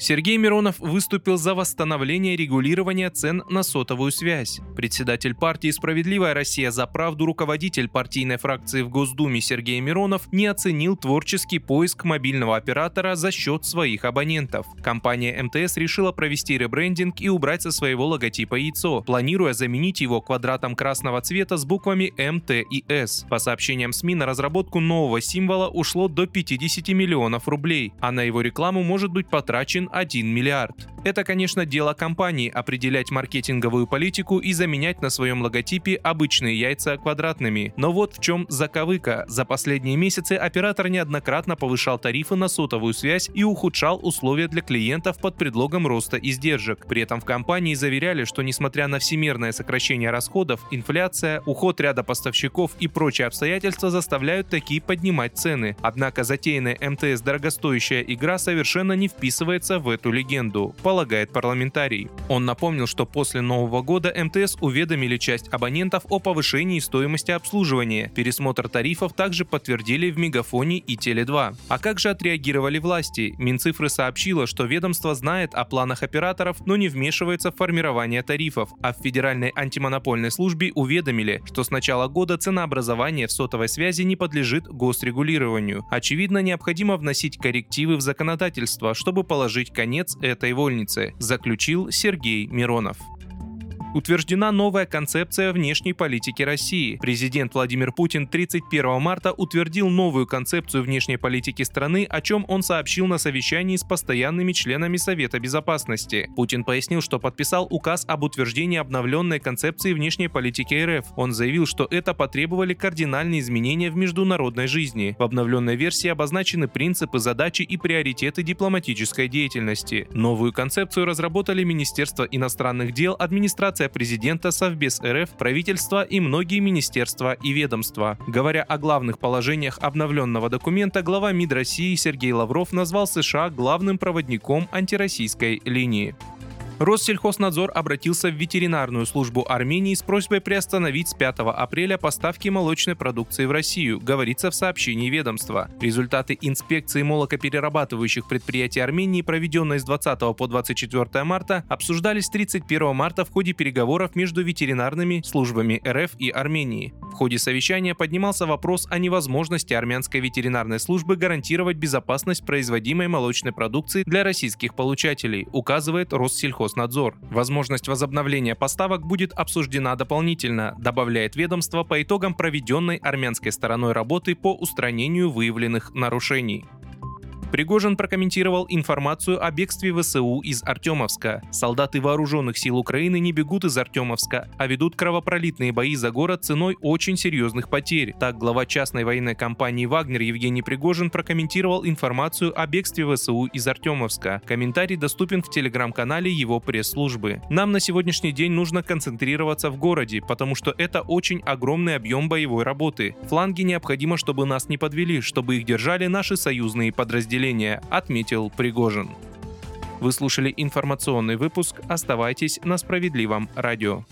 Сергей Миронов выступил за восстановление регулирования цен на сотовую связь. Председатель партии «Справедливая Россия за правду» руководитель партийной фракции в Госдуме Сергей Миронов не оценил творческий поиск мобильного оператора за счет своих абонентов. Компания МТС решила провести ребрендинг и убрать со своего логотипа яйцо, планируя заменить его квадратом красного цвета с буквами М, Т и С. По сообщениям СМИ, на разработку нового символа ушло до 50 миллионов рублей, а на его рекламу может быть потрачен 1 миллиард. Это, конечно, дело компании определять маркетинговую политику и заменять на своем логотипе обычные яйца квадратными. Но вот в чем заковыка. За последние месяцы оператор неоднократно повышал тарифы на сотовую связь и ухудшал условия для клиентов под предлогом роста издержек. При этом в компании заверяли, что несмотря на всемирное сокращение расходов, инфляция, уход ряда поставщиков и прочие обстоятельства заставляют такие поднимать цены. Однако затеянная МТС дорогостоящая игра совершенно не вписывается в эту легенду полагает парламентарий. Он напомнил, что после Нового года МТС уведомили часть абонентов о повышении стоимости обслуживания. Пересмотр тарифов также подтвердили в Мегафоне и Теле2. А как же отреагировали власти? Минцифры сообщила, что ведомство знает о планах операторов, но не вмешивается в формирование тарифов, а в Федеральной антимонопольной службе уведомили, что с начала года ценообразование в сотовой связи не подлежит госрегулированию. Очевидно, необходимо вносить коррективы в законодательство, чтобы положить конец этой вольнице заключил Сергей Миронов утверждена новая концепция внешней политики России. Президент Владимир Путин 31 марта утвердил новую концепцию внешней политики страны, о чем он сообщил на совещании с постоянными членами Совета Безопасности. Путин пояснил, что подписал указ об утверждении обновленной концепции внешней политики РФ. Он заявил, что это потребовали кардинальные изменения в международной жизни. В обновленной версии обозначены принципы, задачи и приоритеты дипломатической деятельности. Новую концепцию разработали Министерство иностранных дел, администрация администрация президента, Совбез РФ, правительство и многие министерства и ведомства. Говоря о главных положениях обновленного документа, глава МИД России Сергей Лавров назвал США главным проводником антироссийской линии. Россельхознадзор обратился в ветеринарную службу Армении с просьбой приостановить с 5 апреля поставки молочной продукции в Россию, говорится в сообщении ведомства. Результаты инспекции молокоперерабатывающих предприятий Армении, проведенной с 20 по 24 марта, обсуждались 31 марта в ходе переговоров между ветеринарными службами РФ и Армении. В ходе совещания поднимался вопрос о невозможности армянской ветеринарной службы гарантировать безопасность производимой молочной продукции для российских получателей, указывает Россельхознадзор. Возможность возобновления поставок будет обсуждена дополнительно, добавляет ведомство по итогам проведенной армянской стороной работы по устранению выявленных нарушений. Пригожин прокомментировал информацию о бегстве ВСУ из Артемовска. Солдаты вооруженных сил Украины не бегут из Артемовска, а ведут кровопролитные бои за город ценой очень серьезных потерь. Так глава частной военной компании «Вагнер» Евгений Пригожин прокомментировал информацию о бегстве ВСУ из Артемовска. Комментарий доступен в телеграм-канале его пресс-службы. Нам на сегодняшний день нужно концентрироваться в городе, потому что это очень огромный объем боевой работы. Фланги необходимо, чтобы нас не подвели, чтобы их держали наши союзные подразделения населения, отметил Пригожин. Вы слушали информационный выпуск. Оставайтесь на справедливом радио.